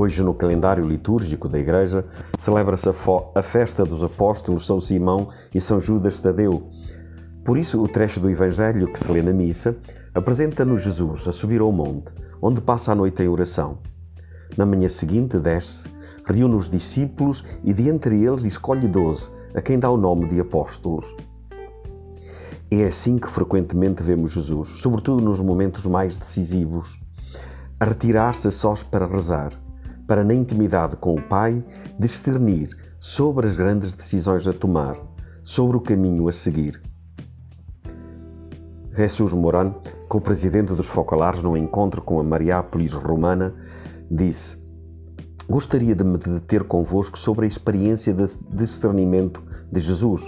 Hoje, no calendário litúrgico da Igreja, celebra-se a, festa dos apóstolos São Simão e São Judas Tadeu. Por isso, o trecho do Evangelho que se lê na missa apresenta-nos Jesus a subir ao monte, onde passa a noite em oração. Na manhã seguinte, desce, reúne os discípulos e, de entre eles, escolhe doze, a quem dá o nome de apóstolos. É assim que frequentemente vemos Jesus, sobretudo nos momentos mais decisivos, a retirar-se sós para rezar para, na intimidade com o Pai, discernir sobre as grandes decisões a tomar, sobre o caminho a seguir. Jesus Moran, co-presidente dos Focalares, num encontro com a Mariápolis Romana, disse: Gostaria de me deter convosco sobre a experiência de discernimento de Jesus.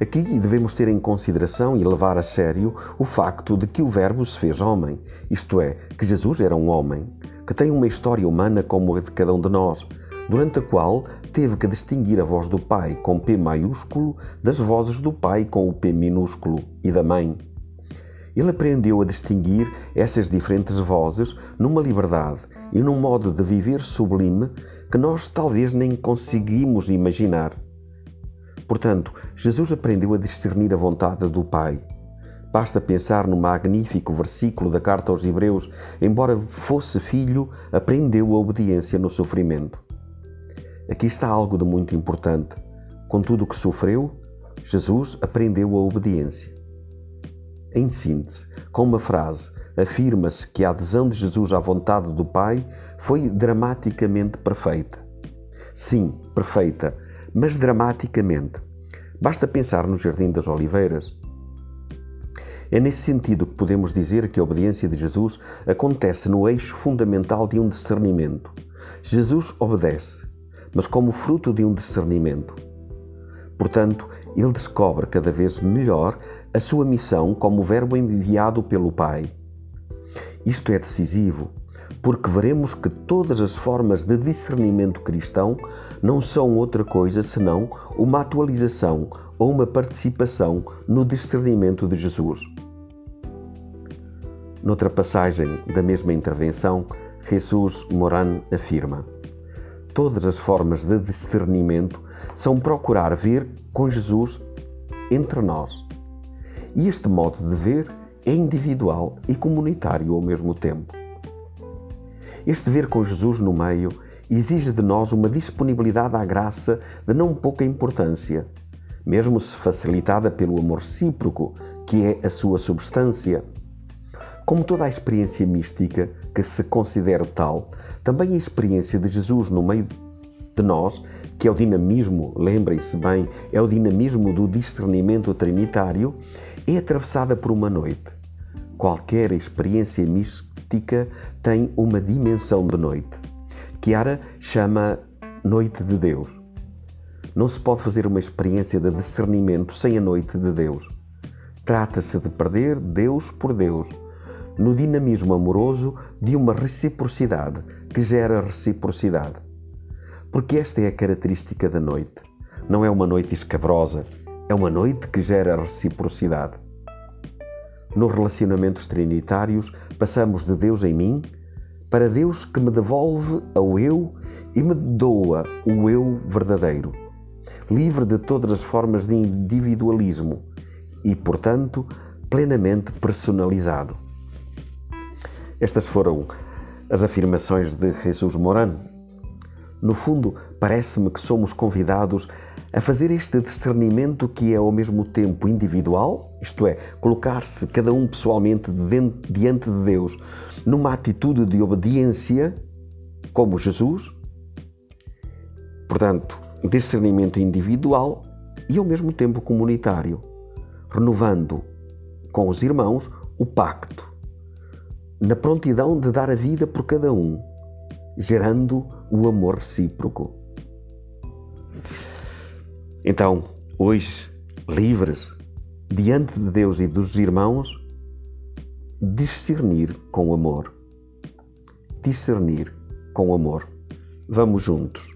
Aqui devemos ter em consideração e levar a sério o facto de que o Verbo se fez homem, isto é, que Jesus era um homem, que tem uma história humana como a de cada um de nós, durante a qual teve que distinguir a voz do pai com P maiúsculo das vozes do pai com o P minúsculo e da mãe. Ele aprendeu a distinguir essas diferentes vozes numa liberdade e num modo de viver sublime que nós talvez nem conseguimos imaginar. Portanto, Jesus aprendeu a discernir a vontade do Pai Basta pensar no magnífico versículo da carta aos Hebreus: embora fosse filho, aprendeu a obediência no sofrimento. Aqui está algo de muito importante. Com tudo o que sofreu, Jesus aprendeu a obediência. Em síntese, com uma frase, afirma-se que a adesão de Jesus à vontade do Pai foi dramaticamente perfeita. Sim, perfeita, mas dramaticamente. Basta pensar no Jardim das Oliveiras. É nesse sentido que podemos dizer que a obediência de Jesus acontece no eixo fundamental de um discernimento. Jesus obedece, mas como fruto de um discernimento. Portanto, ele descobre cada vez melhor a sua missão como verbo enviado pelo Pai. Isto é decisivo, porque veremos que todas as formas de discernimento cristão não são outra coisa senão uma atualização ou uma participação no discernimento de Jesus. Noutra passagem da mesma intervenção, Jesus Moran afirma: Todas as formas de discernimento são procurar ver com Jesus entre nós. E este modo de ver é individual e comunitário ao mesmo tempo. Este ver com Jesus no meio exige de nós uma disponibilidade à graça de não pouca importância, mesmo se facilitada pelo amor recíproco, que é a sua substância. Como toda a experiência mística que se considera tal, também a experiência de Jesus no meio de nós, que é o dinamismo, lembrem-se bem, é o dinamismo do discernimento trinitário, é atravessada por uma noite. Qualquer experiência mística tem uma dimensão de noite. Chiara chama Noite de Deus. Não se pode fazer uma experiência de discernimento sem a noite de Deus. Trata-se de perder Deus por Deus no dinamismo amoroso de uma reciprocidade que gera reciprocidade. Porque esta é a característica da noite. Não é uma noite escabrosa, é uma noite que gera reciprocidade. Nos relacionamentos trinitários, passamos de Deus em mim para Deus que me devolve ao eu e me doa o eu verdadeiro, livre de todas as formas de individualismo e, portanto, plenamente personalizado. Estas foram as afirmações de Jesus Morano. No fundo, parece-me que somos convidados a fazer este discernimento que é ao mesmo tempo individual, isto é, colocar-se cada um pessoalmente diante de Deus numa atitude de obediência, como Jesus, portanto, discernimento individual e ao mesmo tempo comunitário, renovando com os irmãos o pacto na prontidão de dar a vida por cada um, gerando o amor recíproco. Então, hoje, livres, diante de Deus e dos irmãos, discernir com amor. Discernir com amor. Vamos juntos.